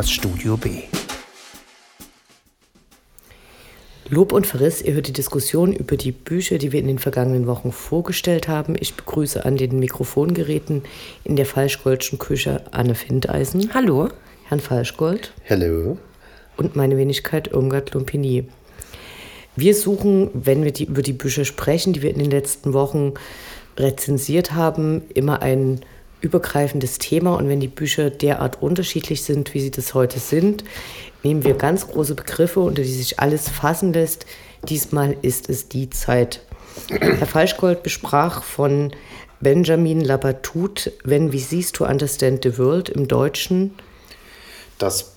das Studio B. Lob und Verriss, ihr hört die Diskussion über die Bücher, die wir in den vergangenen Wochen vorgestellt haben. Ich begrüße an den Mikrofongeräten in der Falschgoldschen Küche Anne Findeisen. Hallo. Herrn Falschgold. Hallo. Und meine Wenigkeit Irmgard Lumpini. Wir suchen, wenn wir die, über die Bücher sprechen, die wir in den letzten Wochen rezensiert haben, immer ein übergreifendes Thema. Und wenn die Bücher derart unterschiedlich sind, wie sie das heute sind, nehmen wir ganz große Begriffe, unter die sich alles fassen lässt. Diesmal ist es die Zeit. Herr Falschgold besprach von Benjamin Labatut, When We Cease to Understand the World im Deutschen. Das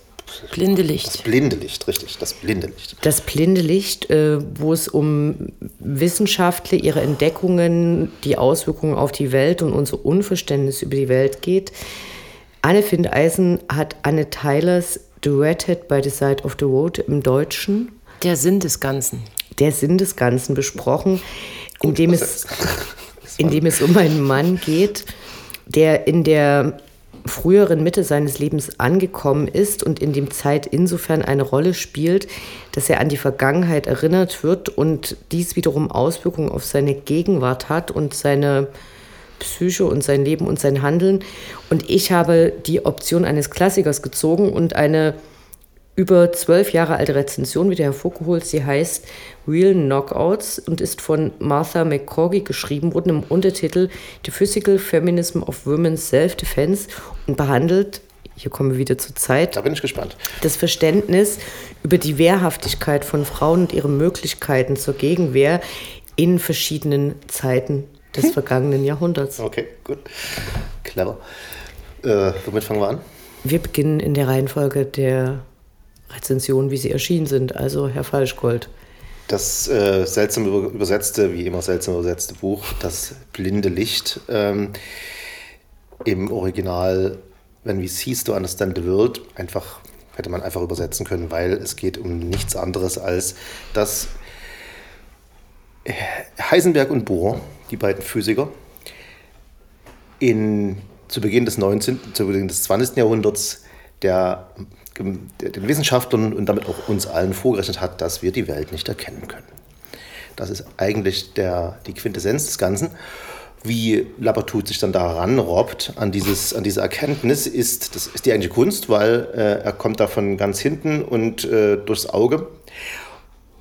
Blinde Licht. Das blinde Licht, richtig, das blinde Licht. Das blinde Licht, äh, wo es um Wissenschaftler, ihre Entdeckungen, die Auswirkungen auf die Welt und unser Unverständnis über die Welt geht. Anne Findeisen hat Anne Tylers The Redhead by the Side of the Road im Deutschen. Der Sinn des Ganzen. Der Sinn des Ganzen besprochen, indem es, indem es um einen Mann geht, der in der früheren Mitte seines Lebens angekommen ist und in dem Zeit insofern eine Rolle spielt, dass er an die Vergangenheit erinnert wird und dies wiederum Auswirkungen auf seine Gegenwart hat und seine Psyche und sein Leben und sein Handeln. Und ich habe die Option eines Klassikers gezogen und eine über zwölf Jahre alte Rezension wieder hervorgeholt. Sie heißt Real Knockouts und ist von Martha McCorgy geschrieben worden im Untertitel The Physical Feminism of Women's Self-Defense und behandelt, hier kommen wir wieder zur Zeit, da bin ich gespannt, das Verständnis über die Wehrhaftigkeit von Frauen und ihre Möglichkeiten zur Gegenwehr in verschiedenen Zeiten des vergangenen Jahrhunderts. Okay, gut. Clever. Äh, womit fangen wir an? Wir beginnen in der Reihenfolge der Rezensionen, wie sie erschienen sind. Also Herr Falschgold. Das äh, seltsam übersetzte, wie immer seltsam übersetzte Buch, Das blinde Licht, ähm, im Original When We Cease to Understand the World, einfach hätte man einfach übersetzen können, weil es geht um nichts anderes als dass Heisenberg und Bohr, die beiden Physiker, in, zu Beginn des 19., zu Beginn des 20. Jahrhunderts der den Wissenschaftlern und damit auch uns allen vorgerechnet hat, dass wir die Welt nicht erkennen können. Das ist eigentlich der, die Quintessenz des Ganzen. Wie Labatut sich dann daran robbt an, dieses, an diese Erkenntnis, ist, das ist die eigentliche Kunst, weil äh, er kommt da von ganz hinten und äh, durchs Auge.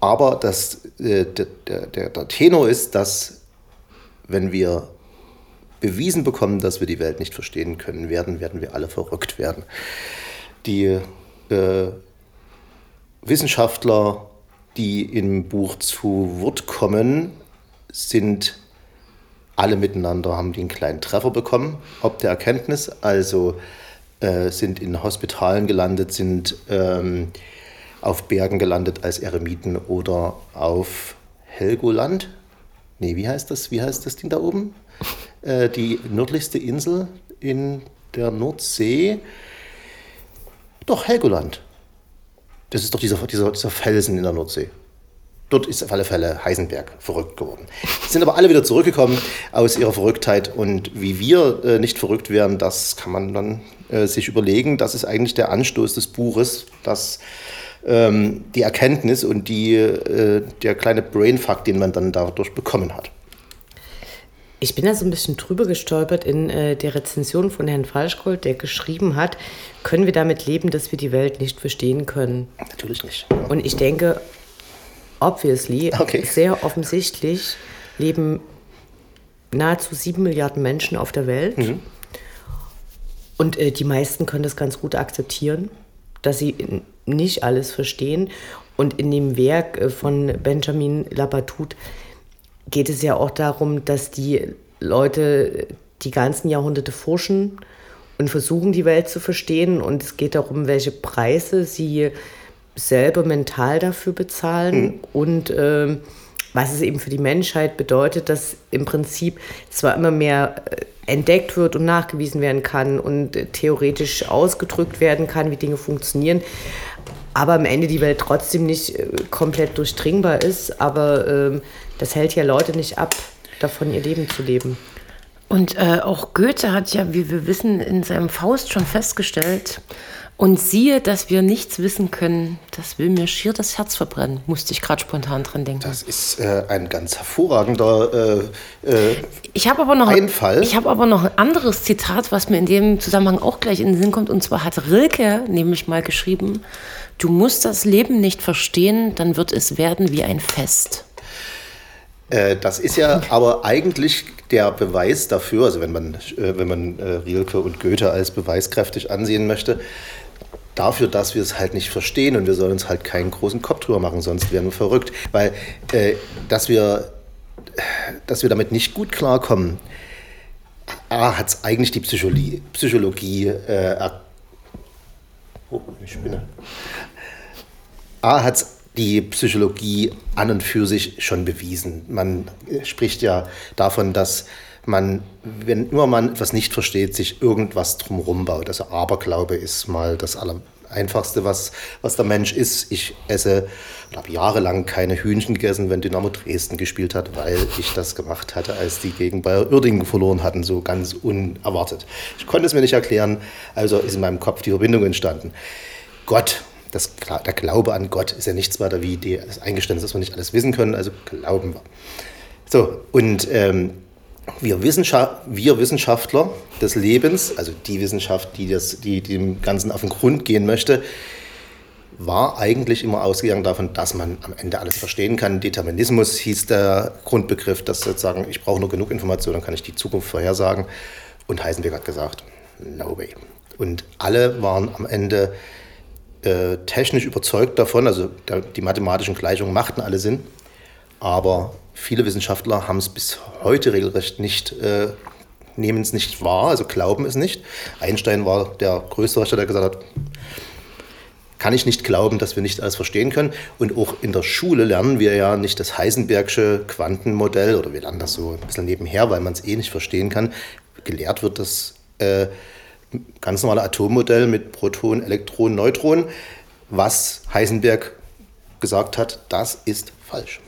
Aber das, äh, der, der, der Tenor ist, dass wenn wir bewiesen bekommen, dass wir die Welt nicht verstehen können werden, werden wir alle verrückt werden. Die äh, Wissenschaftler, die im Buch zu Wort kommen, sind alle miteinander, haben den kleinen Treffer bekommen, ob der Erkenntnis, also äh, sind in Hospitalen gelandet, sind ähm, auf Bergen gelandet als Eremiten oder auf Helgoland. Nee, wie heißt das? Wie heißt das Ding da oben? Äh, die nördlichste Insel in der Nordsee. Doch, Helgoland. Das ist doch dieser, dieser, dieser Felsen in der Nordsee. Dort ist auf alle Fälle Heisenberg verrückt geworden. Sind aber alle wieder zurückgekommen aus ihrer Verrücktheit. Und wie wir äh, nicht verrückt werden, das kann man dann äh, sich überlegen. Das ist eigentlich der Anstoß des Buches, dass ähm, die Erkenntnis und die, äh, der kleine Brainfuck, den man dann dadurch bekommen hat. Ich bin da so ein bisschen drüber gestolpert in äh, der Rezension von Herrn Falschgold, der geschrieben hat, können wir damit leben, dass wir die Welt nicht verstehen können? Natürlich nicht. Und ich denke, obviously, okay. sehr offensichtlich leben nahezu sieben Milliarden Menschen auf der Welt. Mhm. Und äh, die meisten können das ganz gut akzeptieren, dass sie nicht alles verstehen. Und in dem Werk äh, von Benjamin Labatut geht es ja auch darum, dass die Leute die ganzen Jahrhunderte forschen und versuchen, die Welt zu verstehen. Und es geht darum, welche Preise sie selber mental dafür bezahlen mhm. und äh, was es eben für die Menschheit bedeutet, dass im Prinzip zwar immer mehr äh, entdeckt wird und nachgewiesen werden kann und äh, theoretisch ausgedrückt werden kann, wie Dinge funktionieren, aber am Ende die Welt trotzdem nicht äh, komplett durchdringbar ist. Aber äh, das hält ja Leute nicht ab, davon ihr Leben zu leben. Und äh, auch Goethe hat ja, wie wir wissen, in seinem Faust schon festgestellt, Und siehe, dass wir nichts wissen können, das will mir schier das Herz verbrennen, musste ich gerade spontan dran denken. Das ist äh, ein ganz hervorragender äh, äh, ich aber noch, Einfall. Ich habe aber noch ein anderes Zitat, was mir in dem Zusammenhang auch gleich in den Sinn kommt. Und zwar hat Rilke nämlich mal geschrieben, du musst das Leben nicht verstehen, dann wird es werden wie ein Fest. Äh, das ist ja aber eigentlich der Beweis dafür, also wenn man, äh, wenn man äh, Rilke und Goethe als beweiskräftig ansehen möchte, dafür, dass wir es halt nicht verstehen und wir sollen uns halt keinen großen Kopf drüber machen, sonst wären wir verrückt. Weil, äh, dass, wir, dass wir damit nicht gut klarkommen, hat es eigentlich die Psychologie, Psychologie äh, oh, ich spinne. A, hat die Psychologie an und für sich schon bewiesen. Man spricht ja davon, dass man, wenn immer man etwas nicht versteht, sich irgendwas drumherum baut. Also Aberglaube ist mal das Allereinfachste, was, was der Mensch ist. Ich esse, habe jahrelang keine Hühnchen gegessen, wenn Dynamo Dresden gespielt hat, weil ich das gemacht hatte, als die gegen Bayer Uerdingen verloren hatten, so ganz unerwartet. Ich konnte es mir nicht erklären, also ist in meinem Kopf die Verbindung entstanden. Gott, das, der Glaube an Gott ist ja nichts weiter wie das Eingeständnis, dass wir nicht alles wissen können, also glauben wir. So, und ähm, wir, Wissenschaft, wir Wissenschaftler des Lebens, also die Wissenschaft, die, das, die dem Ganzen auf den Grund gehen möchte, war eigentlich immer ausgegangen davon, dass man am Ende alles verstehen kann. Determinismus hieß der Grundbegriff, dass sozusagen, ich brauche nur genug Informationen, dann kann ich die Zukunft vorhersagen. Und Heisenberg hat gesagt, no way. Und alle waren am Ende äh, technisch überzeugt davon, also die mathematischen Gleichungen machten alle Sinn, aber viele Wissenschaftler haben es bis heute regelrecht nicht, äh, nehmen es nicht wahr, also glauben es nicht. Einstein war der größte Richter, der gesagt hat, kann ich nicht glauben, dass wir nicht alles verstehen können. Und auch in der Schule lernen wir ja nicht das Heisenbergsche Quantenmodell oder wir lernen das so ein bisschen nebenher, weil man es eh nicht verstehen kann. Gelehrt wird das äh, ganz normale Atommodell mit Protonen, Elektronen, Neutronen. Was Heisenberg gesagt hat, das ist falsch.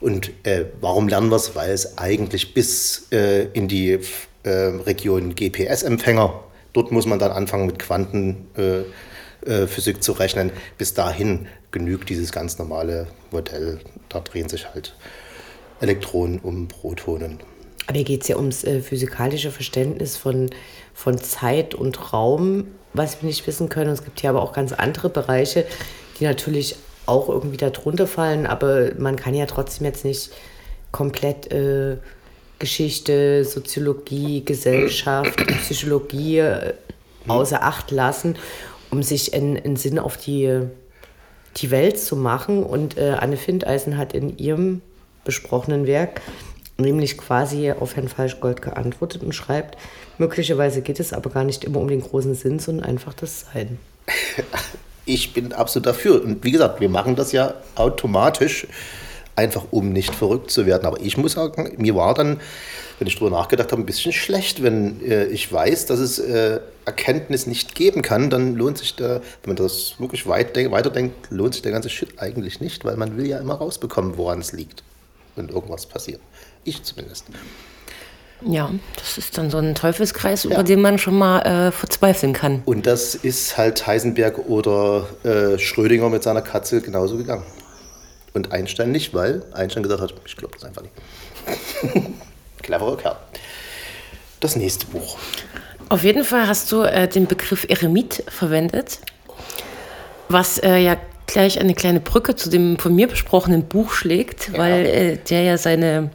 Und äh, warum lernen wir es? Weil es eigentlich bis äh, in die äh, Region GPS-Empfänger, dort muss man dann anfangen mit Quantenphysik äh, äh, zu rechnen. Bis dahin genügt dieses ganz normale Modell. Da drehen sich halt Elektronen um Protonen. Aber hier geht es ja ums äh, physikalische Verständnis von, von Zeit und Raum, was wir nicht wissen können. Und es gibt hier aber auch ganz andere Bereiche, die natürlich auch irgendwie darunter fallen, aber man kann ja trotzdem jetzt nicht komplett äh, Geschichte, Soziologie, Gesellschaft, Psychologie äh, außer Acht lassen, um sich einen Sinn auf die, die Welt zu machen. Und äh, Anne Findeisen hat in ihrem besprochenen Werk nämlich quasi auf Herrn Falschgold geantwortet und schreibt, möglicherweise geht es aber gar nicht immer um den großen Sinn, sondern einfach das Sein. ich bin absolut dafür. Und wie gesagt, wir machen das ja automatisch, einfach um nicht verrückt zu werden. Aber ich muss sagen, mir war dann, wenn ich darüber nachgedacht habe, ein bisschen schlecht, wenn äh, ich weiß, dass es äh, Erkenntnis nicht geben kann, dann lohnt sich der, wenn man das wirklich weit denk, weiterdenkt, lohnt sich der ganze Shit eigentlich nicht, weil man will ja immer rausbekommen, woran es liegt, wenn irgendwas passiert. Ich zumindest. Ja, das ist dann so ein Teufelskreis, ja. über den man schon mal äh, verzweifeln kann. Und das ist halt Heisenberg oder äh, Schrödinger mit seiner Katze genauso gegangen. Und Einstein nicht, weil Einstein gesagt hat, ich glaube das einfach nicht. Cleverer Kerl. Das nächste Buch. Auf jeden Fall hast du äh, den Begriff Eremit verwendet, was äh, ja gleich eine kleine Brücke zu dem von mir besprochenen Buch schlägt, ja. weil äh, der ja seine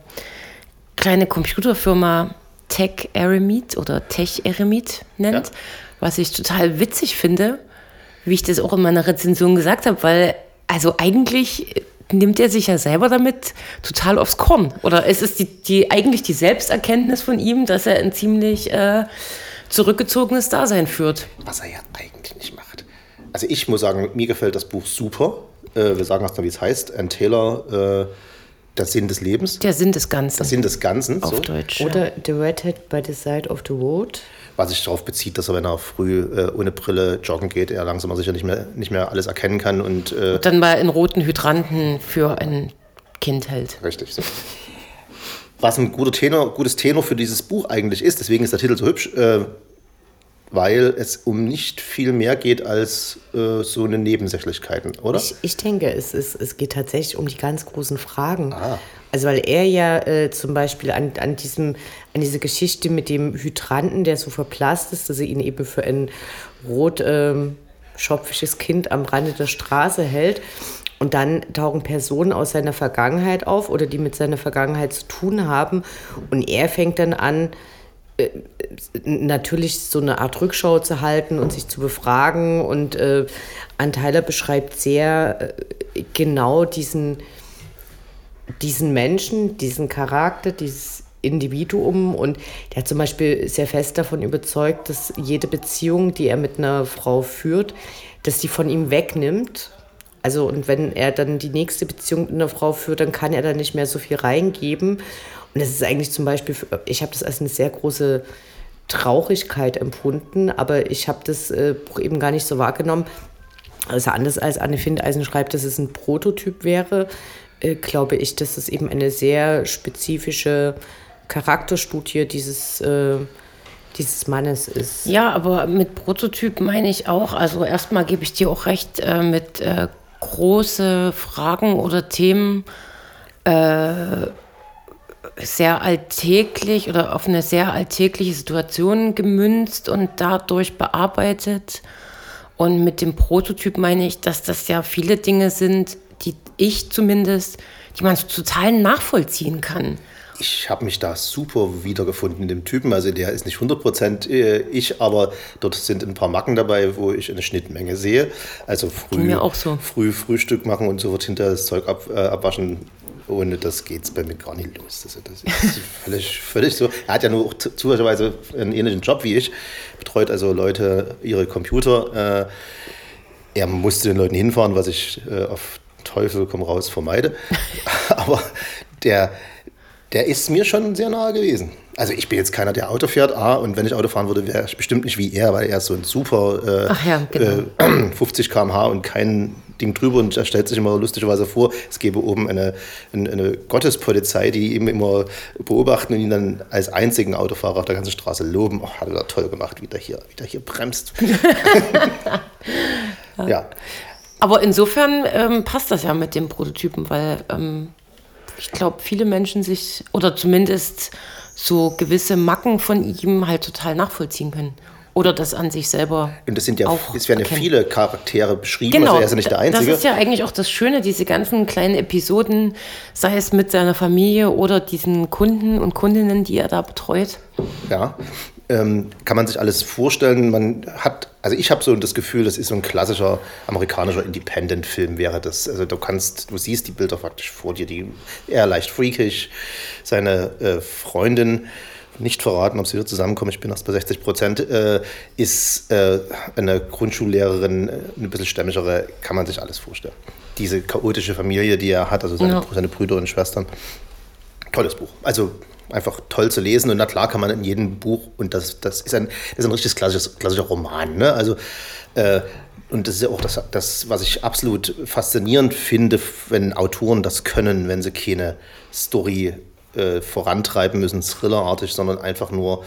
kleine Computerfirma Tech Eremit oder Tech Eremit nennt, ja. was ich total witzig finde, wie ich das auch in meiner Rezension gesagt habe, weil also eigentlich nimmt er sich ja selber damit total aufs Korn. Oder es ist die, die eigentlich die Selbsterkenntnis von ihm, dass er ein ziemlich äh, zurückgezogenes Dasein führt. Was er ja eigentlich nicht macht. Also ich muss sagen, mir gefällt das Buch super. Äh, wir sagen erstmal, wie es heißt. Ein Taylor äh, der Sinn des Lebens. Der Sinn des Ganzen. Der Sinn des Ganzen. Auf so. Deutsch. Oder. The Redhead by the Side of the Road. Was sich darauf bezieht, dass er, wenn er früh äh, ohne Brille joggen geht, er langsam sicher nicht mehr, nicht mehr alles erkennen kann. Und, äh, und dann mal in roten Hydranten für ein Kind hält. Richtig. So. Was ein guter Tenor, gutes Tenor für dieses Buch eigentlich ist, deswegen ist der Titel so hübsch, äh, weil es um nicht viel mehr geht als äh, so eine Nebensächlichkeiten, oder? Ich, ich denke, es, ist, es geht tatsächlich um die ganz großen Fragen. Ah. Also weil er ja äh, zum Beispiel an, an, diesem, an diese Geschichte mit dem Hydranten, der so verblasst ist, dass er ihn eben für ein rot ähm, schopfisches Kind am Rande der Straße hält. Und dann tauchen Personen aus seiner Vergangenheit auf oder die mit seiner Vergangenheit zu tun haben. Und er fängt dann an, natürlich so eine Art Rückschau zu halten und sich zu befragen. Und äh, Anteiler beschreibt sehr äh, genau diesen, diesen Menschen, diesen Charakter, dieses Individuum. Und der hat zum Beispiel sehr fest davon überzeugt, dass jede Beziehung, die er mit einer Frau führt, dass die von ihm wegnimmt. Also, und wenn er dann die nächste Beziehung mit einer Frau führt, dann kann er da nicht mehr so viel reingeben. Und das ist eigentlich zum Beispiel, ich habe das als eine sehr große Traurigkeit empfunden, aber ich habe das äh, eben gar nicht so wahrgenommen. Also anders als Anne Findeisen schreibt, dass es ein Prototyp wäre, äh, glaube ich, dass es eben eine sehr spezifische Charakterstudie dieses, äh, dieses Mannes ist. Ja, aber mit Prototyp meine ich auch, also erstmal gebe ich dir auch recht, äh, mit äh, große Fragen oder Themen äh, sehr alltäglich oder auf eine sehr alltägliche Situation gemünzt und dadurch bearbeitet. Und mit dem Prototyp meine ich, dass das ja viele Dinge sind, die ich zumindest, die man so total nachvollziehen kann. Ich habe mich da super wiedergefunden in dem Typen. Also der ist nicht 100% äh, ich, aber dort sind ein paar Macken dabei, wo ich eine Schnittmenge sehe. Also früh, so. früh Frühstück machen und so wird hinter das Zeug ab, äh, abwaschen ohne das geht es bei mir gar nicht los. Also das ist völlig, völlig so. Er hat ja nur zufälligerweise einen ähnlichen Job wie ich, betreut also Leute ihre Computer. Äh, er musste den Leuten hinfahren, was ich äh, auf Teufel komm raus vermeide. Aber der, der ist mir schon sehr nahe gewesen. Also ich bin jetzt keiner, der Auto fährt, A, und wenn ich Auto fahren würde, wäre ich bestimmt nicht wie er, weil er ist so ein super äh, ja, genau. äh, 50 km/h und kein Ding drüber und er stellt sich immer lustigerweise vor, es gäbe oben eine, eine, eine Gottespolizei, die ihn immer beobachten und ihn dann als einzigen Autofahrer auf der ganzen Straße loben. Oh, hat er toll gemacht, wie der hier, wie der hier bremst. ja. Aber insofern ähm, passt das ja mit dem Prototypen, weil ähm, ich glaube, viele Menschen sich oder zumindest so gewisse Macken von ihm halt total nachvollziehen können oder das an sich selber. Und das sind ja, auch es werden ja viele Charaktere beschrieben, genau, also er ist ja nicht der Einzige. Das ist ja eigentlich auch das Schöne, diese ganzen kleinen Episoden, sei es mit seiner Familie oder diesen Kunden und Kundinnen, die er da betreut. Ja, ähm, kann man sich alles vorstellen. Man hat, also ich habe so das Gefühl, das ist so ein klassischer amerikanischer Independent-Film wäre das. Also du kannst, du siehst die Bilder faktisch vor dir, die eher leicht freakig, seine äh, Freundin nicht verraten, ob sie wieder zusammenkommen, ich bin erst bei 60 Prozent, äh, ist äh, eine Grundschullehrerin, äh, eine bisschen stämmigere, kann man sich alles vorstellen. Diese chaotische Familie, die er hat, also seine, ja. seine Brüder und Schwestern. Tolles Buch. Also einfach toll zu lesen und na klar kann man in jedem Buch, und das, das, ist, ein, das ist ein richtiges klassisches, klassischer Roman, ne? also äh, und das ist ja auch das, das, was ich absolut faszinierend finde, wenn Autoren das können, wenn sie keine Story äh, vorantreiben müssen, thrillerartig, sondern einfach nur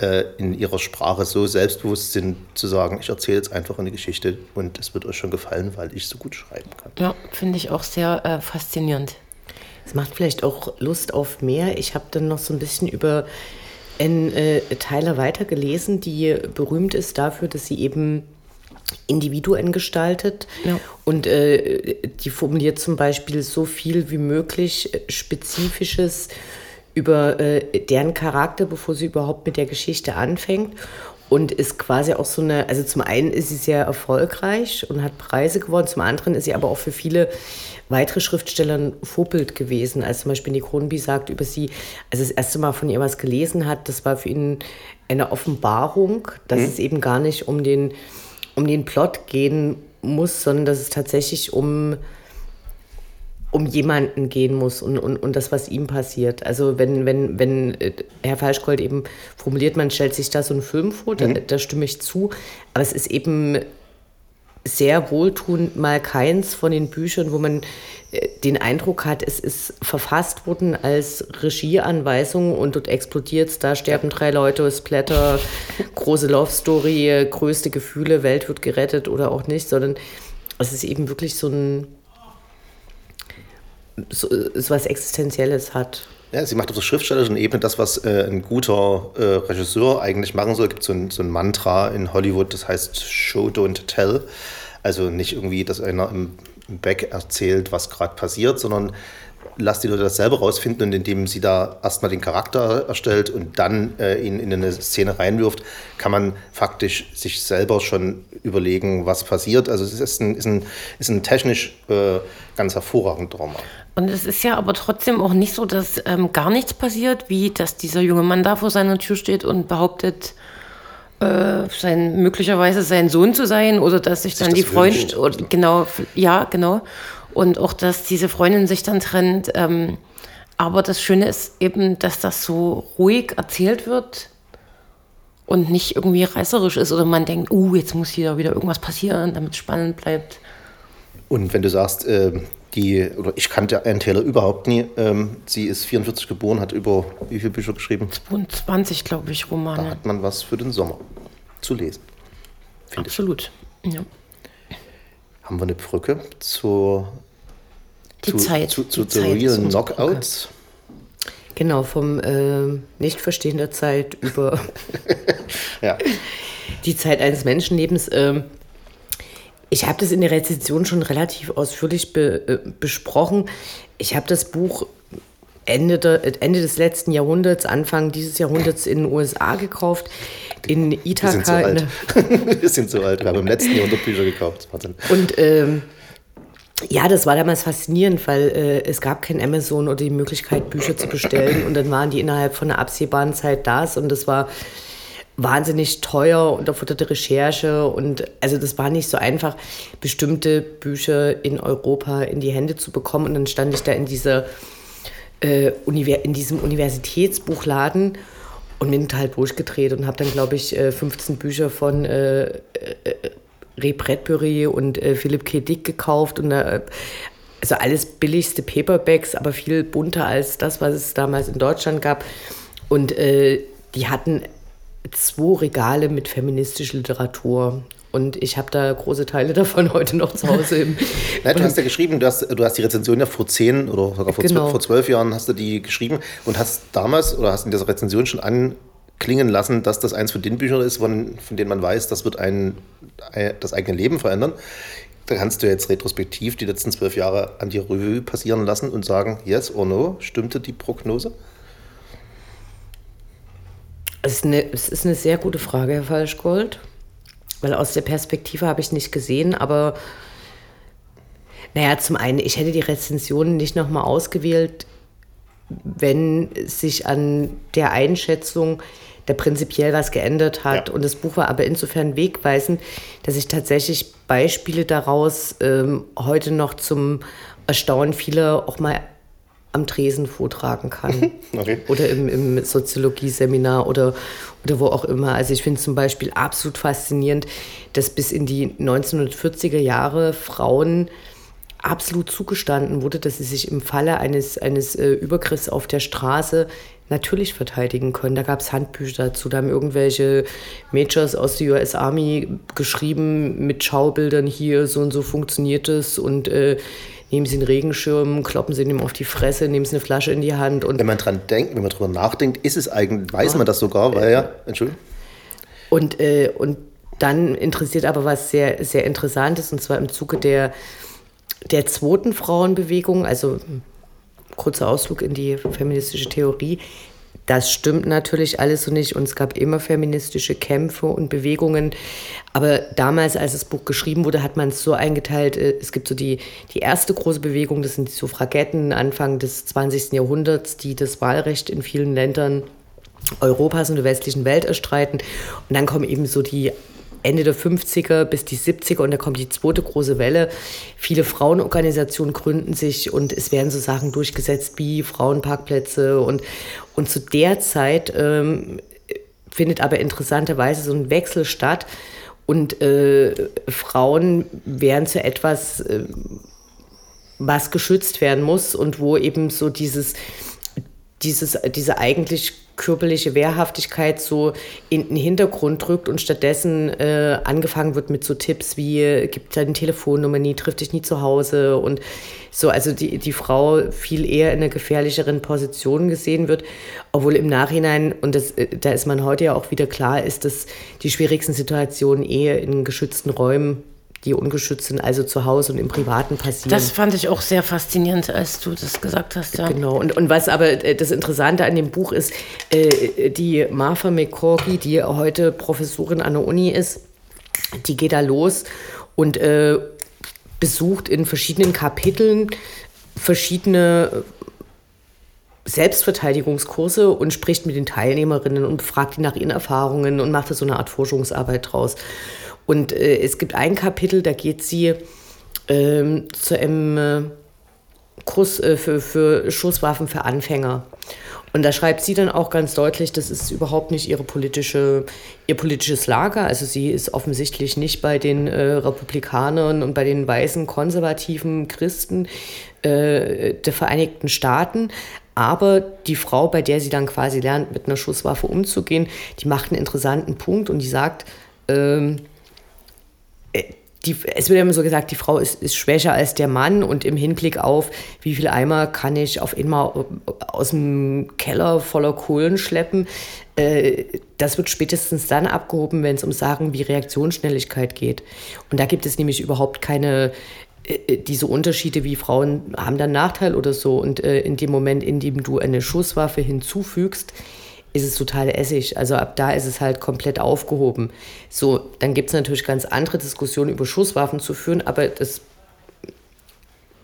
äh, in ihrer Sprache so selbstbewusst sind, zu sagen, ich erzähle jetzt einfach eine Geschichte und es wird euch schon gefallen, weil ich so gut schreiben kann. Ja, finde ich auch sehr äh, faszinierend. Es macht vielleicht auch Lust auf mehr. Ich habe dann noch so ein bisschen über N. Äh, Tyler weitergelesen, die berühmt ist dafür, dass sie eben Individuen gestaltet. Ja. Und äh, die formuliert zum Beispiel so viel wie möglich äh, Spezifisches über äh, deren Charakter, bevor sie überhaupt mit der Geschichte anfängt. Und ist quasi auch so eine, also zum einen ist sie sehr erfolgreich und hat Preise gewonnen, zum anderen ist sie aber auch für viele weitere Schriftsteller ein Vorbild gewesen. Als zum Beispiel Nick Kronby sagt über sie, als das erste Mal von ihr was gelesen hat, das war für ihn eine Offenbarung, dass mhm. es eben gar nicht um den um den Plot gehen muss, sondern dass es tatsächlich um, um jemanden gehen muss und, und, und das, was ihm passiert. Also wenn, wenn, wenn äh, Herr Falschgold eben formuliert, man stellt sich da so einen Film vor, mhm. da, da stimme ich zu, aber es ist eben sehr wohltuend mal keins von den Büchern, wo man äh, den Eindruck hat, es ist verfasst worden als Regieanweisung und dort explodiert es, da sterben drei Leute, Splatter, große Love Story, größte Gefühle, Welt wird gerettet oder auch nicht, sondern es ist eben wirklich so ein so, so was Existenzielles hat. Ja, sie macht auf der schriftstellerischen Ebene das, was äh, ein guter äh, Regisseur eigentlich machen soll. Es gibt so ein, so ein Mantra in Hollywood, das heißt Show, don't tell. Also nicht irgendwie, dass einer im, im Back erzählt, was gerade passiert, sondern lasst die Leute das selber rausfinden und indem sie da erstmal den Charakter erstellt und dann äh, ihn in eine Szene reinwirft, kann man faktisch sich selber schon überlegen, was passiert. Also es ist ein, ist ein, ist ein technisch äh, ganz hervorragender Roman. Und es ist ja aber trotzdem auch nicht so, dass ähm, gar nichts passiert, wie dass dieser junge Mann da vor seiner Tür steht und behauptet, äh, sein, möglicherweise sein Sohn zu sein oder dass sich dann sich die Freundin, genau, ja, genau. Und auch, dass diese Freundin sich dann trennt. Ähm, aber das Schöne ist eben, dass das so ruhig erzählt wird und nicht irgendwie reißerisch ist oder man denkt, uh, jetzt muss hier wieder irgendwas passieren, damit es spannend bleibt. Und wenn du sagst, äh, die, oder ich kannte Anne Taylor überhaupt nie, ähm, sie ist 44 geboren, hat über wie viele Bücher geschrieben? 20, glaube ich, Romane. Da hat man was für den Sommer zu lesen. Absolut, ich. ja haben wir eine Brücke zur, die zu, Zeit. zu, zu, die zu Real Knockouts. Genau, vom äh, Nichtverstehen der Zeit über ja. die Zeit eines Menschenlebens. Ähm, ich habe das in der Rezension schon relativ ausführlich be, äh, besprochen. Ich habe das Buch Ende, der, Ende des letzten Jahrhunderts, Anfang dieses Jahrhunderts in den USA gekauft in Ithaka. Wir sind so alt. wir sind so alt. Wir haben im letzten Jahrhundert Bücher gekauft. Und ähm, ja, das war damals faszinierend, weil äh, es gab kein Amazon oder die Möglichkeit, Bücher zu bestellen. Und dann waren die innerhalb von einer absehbaren Zeit da. Und das war wahnsinnig teuer und erforderte Recherche. Und also das war nicht so einfach, bestimmte Bücher in Europa in die Hände zu bekommen. Und dann stand ich da in dieser äh, in diesem Universitätsbuchladen und bin total durchgedreht und habe dann, glaube ich, 15 äh, Bücher von äh, äh, Ray Bradbury und äh, Philipp K. Dick gekauft und äh, also alles billigste Paperbacks, aber viel bunter als das, was es damals in Deutschland gab. Und äh, die hatten zwei Regale mit feministischer Literatur. Und ich habe da große Teile davon heute noch zu Hause. Im Nein, du hast ja geschrieben, du hast, du hast die Rezension ja vor zehn oder sogar vor, genau. zwölf, vor zwölf Jahren hast du die geschrieben und hast damals oder hast in dieser Rezension schon anklingen lassen, dass das eins von den Büchern ist, von, von denen man weiß, das wird ein, das eigene Leben verändern. Da kannst du jetzt retrospektiv die letzten zwölf Jahre an die Revue passieren lassen und sagen, yes or no, stimmte die Prognose? Es ist eine, es ist eine sehr gute Frage, Herr Falschgold. Weil aus der Perspektive habe ich nicht gesehen, aber naja, zum einen, ich hätte die Rezensionen nicht nochmal ausgewählt, wenn sich an der Einschätzung da prinzipiell was geändert hat. Ja. Und das Buch war aber insofern wegweisend, dass ich tatsächlich Beispiele daraus ähm, heute noch zum Erstaunen vieler auch mal am Tresen vortragen kann. Okay. Oder im, im Soziologie-Seminar oder, oder wo auch immer. Also ich finde zum Beispiel absolut faszinierend, dass bis in die 1940er Jahre Frauen absolut zugestanden wurde, dass sie sich im Falle eines, eines äh, Übergriffs auf der Straße natürlich verteidigen können. Da gab es Handbücher dazu, da haben irgendwelche Majors aus der US Army geschrieben mit Schaubildern hier, so und so funktioniert es und äh, nehmen Sie einen Regenschirm, kloppen Sie ihm auf die Fresse, nehmen Sie eine Flasche in die Hand. Und wenn man dran denkt, wenn man drüber nachdenkt, ist es eigentlich, weiß man das sogar, weil ja, Entschuldigung. Und, äh, und dann interessiert aber was sehr, sehr Interessantes, und zwar im Zuge der, der zweiten Frauenbewegung, also kurzer Ausflug in die feministische Theorie, das stimmt natürlich alles so nicht und es gab immer feministische Kämpfe und Bewegungen. Aber damals, als das Buch geschrieben wurde, hat man es so eingeteilt, äh, es gibt so die, die erste große Bewegung, das sind die Suffragetten Anfang des 20. Jahrhunderts, die das Wahlrecht in vielen Ländern Europas und der westlichen Welt erstreiten. Und dann kommen eben so die Ende der 50er bis die 70er und da kommt die zweite große Welle. Viele Frauenorganisationen gründen sich und es werden so Sachen durchgesetzt wie Frauenparkplätze und, und zu der Zeit ähm, findet aber interessanterweise so ein Wechsel statt Und äh, Frauen werden zu etwas, äh, was geschützt werden muss und wo eben so dieses, dieses, diese eigentlich körperliche Wehrhaftigkeit so in den Hintergrund rückt und stattdessen äh, angefangen wird mit so Tipps wie, gibt deine Telefonnummer nie, trifft dich nie zu Hause und so, also die, die Frau viel eher in einer gefährlicheren Position gesehen wird, obwohl im Nachhinein, und das, äh, da ist man heute ja auch wieder klar, ist, dass die schwierigsten Situationen eher in geschützten Räumen die ungeschützt sind, also zu Hause und im Privaten passieren. Das fand ich auch sehr faszinierend, als du das gesagt hast. Ja. Genau. Und, und was aber äh, das Interessante an dem Buch ist, äh, die Martha McCorky, die heute Professorin an der Uni ist, die geht da los und äh, besucht in verschiedenen Kapiteln verschiedene Selbstverteidigungskurse und spricht mit den Teilnehmerinnen und befragt die nach ihren Erfahrungen und macht da so eine Art Forschungsarbeit draus. Und äh, es gibt ein Kapitel, da geht sie ähm, zu einem äh, Kurs äh, für, für Schusswaffen für Anfänger. Und da schreibt sie dann auch ganz deutlich, das ist überhaupt nicht ihre politische, ihr politisches Lager. Also sie ist offensichtlich nicht bei den äh, Republikanern und bei den weißen konservativen Christen äh, der Vereinigten Staaten. Aber die Frau, bei der sie dann quasi lernt, mit einer Schusswaffe umzugehen, die macht einen interessanten Punkt und die sagt, ähm, die, es wird immer so gesagt, die Frau ist, ist schwächer als der Mann und im Hinblick auf, wie viel Eimer kann ich auf einmal aus dem Keller voller Kohlen schleppen, äh, das wird spätestens dann abgehoben, wenn es um Sachen wie Reaktionsschnelligkeit geht. Und da gibt es nämlich überhaupt keine äh, äh, diese Unterschiede, wie Frauen haben dann Nachteil oder so. Und äh, in dem Moment, in dem du eine Schusswaffe hinzufügst, ist es total Essig. Also ab da ist es halt komplett aufgehoben. So, dann gibt es natürlich ganz andere Diskussionen über Schusswaffen zu führen, aber das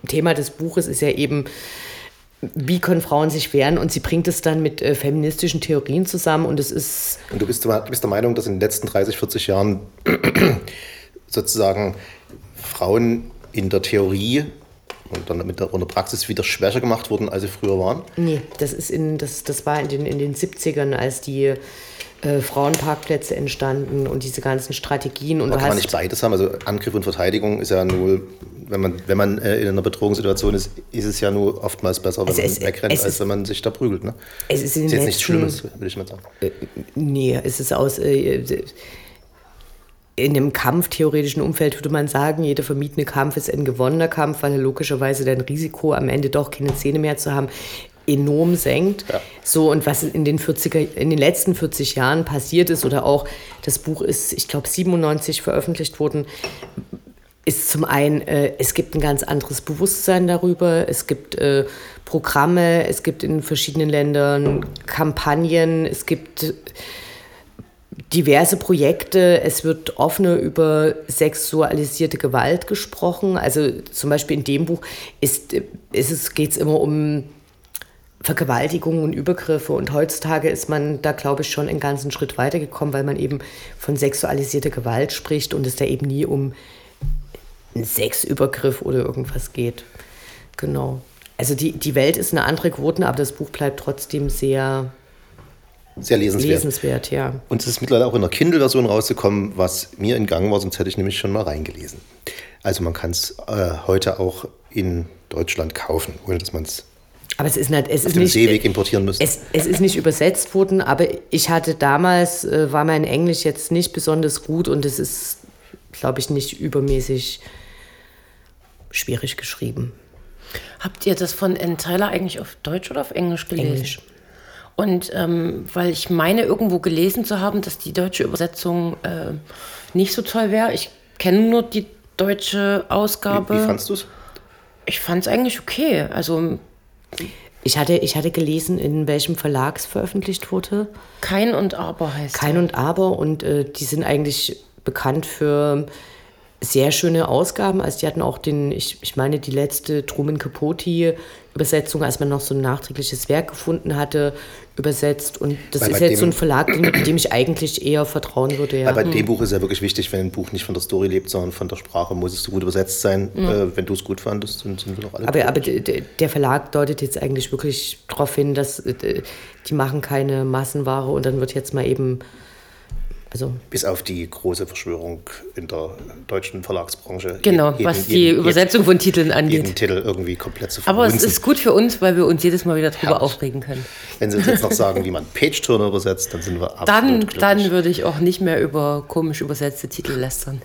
Thema des Buches ist ja eben, wie können Frauen sich wehren und sie bringt es dann mit äh, feministischen Theorien zusammen und es ist... Und du bist, du bist der Meinung, dass in den letzten 30, 40 Jahren sozusagen Frauen in der Theorie und dann mit der, in der Praxis wieder schwächer gemacht wurden, als sie früher waren? Nee, das, ist in, das, das war in den, in den 70ern, als die äh, Frauenparkplätze entstanden und diese ganzen Strategien. Und Aber kann man nicht beides haben? Also Angriff und Verteidigung ist ja nur, wenn man, wenn man äh, in einer Bedrohungssituation ist, ist es ja nur oftmals besser, wenn also man es, wegrennt, als ist, wenn man sich da prügelt. Ne? Es ist, ist jetzt nichts Schlimmes, würde ich mal sagen. Äh, nee, es ist aus... Äh, in einem kampftheoretischen Umfeld würde man sagen, jeder vermiedene Kampf ist ein gewonnener Kampf, weil er logischerweise dein Risiko, am Ende doch keine Zähne mehr zu haben, enorm senkt. Ja. So, und was in den, 40er, in den letzten 40 Jahren passiert ist, oder auch das Buch ist, ich glaube, 97 veröffentlicht worden, ist zum einen, äh, es gibt ein ganz anderes Bewusstsein darüber, es gibt äh, Programme, es gibt in verschiedenen Ländern Kampagnen, es gibt diverse Projekte. Es wird offener über sexualisierte Gewalt gesprochen. Also zum Beispiel in dem Buch ist, ist es, geht es immer um Vergewaltigungen und Übergriffe. Und heutzutage ist man da, glaube ich, schon einen ganzen Schritt weitergekommen, weil man eben von sexualisierter Gewalt spricht und es da eben nie um einen Sexübergriff oder irgendwas geht. Genau. Also die, die Welt ist eine andere geworden, aber das Buch bleibt trotzdem sehr sehr lesenswert. Lesenswert, ja. Und es ist mittlerweile auch in der Kindle-Version rausgekommen, was mir entgangen war, sonst hätte ich nämlich schon mal reingelesen. Also man kann es äh, heute auch in Deutschland kaufen, ohne dass man es aber es ist nicht, es auf ist dem nicht, Seeweg importieren müsste. Es, es ist nicht übersetzt worden, aber ich hatte damals, äh, war mein Englisch jetzt nicht besonders gut und es ist, glaube ich, nicht übermäßig schwierig geschrieben. Habt ihr das von N. Tyler eigentlich auf Deutsch oder auf Englisch gelesen? Englisch. Und ähm, weil ich meine, irgendwo gelesen zu haben, dass die deutsche Übersetzung äh, nicht so toll wäre. Ich kenne nur die deutsche Ausgabe. Wie, wie fandst du es? Ich fand es eigentlich okay. Also. Ich hatte, ich hatte gelesen, in welchem Verlag es veröffentlicht wurde. Kein und Aber heißt Kein und Aber und äh, die sind eigentlich bekannt für sehr schöne Ausgaben. Also die hatten auch den, ich, ich meine, die letzte Truman Capote Übersetzung, als man noch so ein nachträgliches Werk gefunden hatte, übersetzt. Und das Weil ist jetzt so ein Verlag, dem, dem, ich eigentlich eher vertrauen würde. Ja. Weil bei hm. dem Buch ist ja wirklich wichtig, wenn ein Buch nicht von der Story lebt, sondern von der Sprache, muss es so gut übersetzt sein. Hm. Äh, wenn du es gut fandest, dann sind wir doch alle Aber, aber der Verlag deutet jetzt eigentlich wirklich darauf hin, dass äh, die machen keine Massenware und dann wird jetzt mal eben Also Bis auf die große Verschwörung in der deutschen Verlagsbranche. Genau, jeden, was die jeden, Übersetzung von Titeln angeht. Jeden Titel irgendwie komplett zu Aber es ist gut für uns, weil wir uns jedes Mal wieder drüber Herrlich. aufregen können. Wenn Sie uns jetzt noch sagen, wie man Page-Turner übersetzt, dann sind wir absolut Dann, glücklich. dann würde ich auch nicht mehr über komisch übersetzte Titel lästern.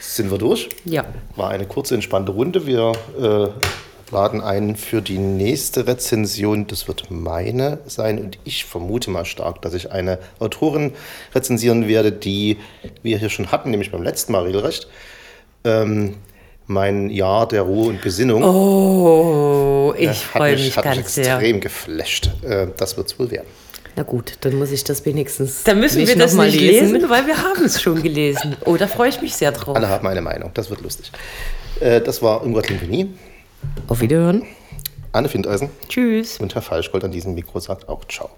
Sind wir durch? Ja. War eine kurze, entspannte Runde. Wir äh, laden ein für die nächste Rezension. Das wird meine sein und ich vermute mal stark, dass ich eine Autorin rezensieren werde, die wir hier schon hatten, nämlich beim letzten Mal regelrecht. Ähm, mein Jahr der Ruhe und Besinnung. Oh, ich freue mich, mich hat ganz mich extrem sehr. geflasht. Äh, das wird es wohl werden. Na gut, dann muss ich das wenigstens. Dann müssen wir das nicht lesen, lesen, weil wir haben es schon gelesen. Oh, da freue ich mich sehr drauf. Alle haben eine Meinung, das wird lustig. Äh, das war Irmgard Limpini. Auf Wiederhören. Anne Findeisen. Tschüss. Und Herr Falschgold an diesem Mikro sagt auch Ciao.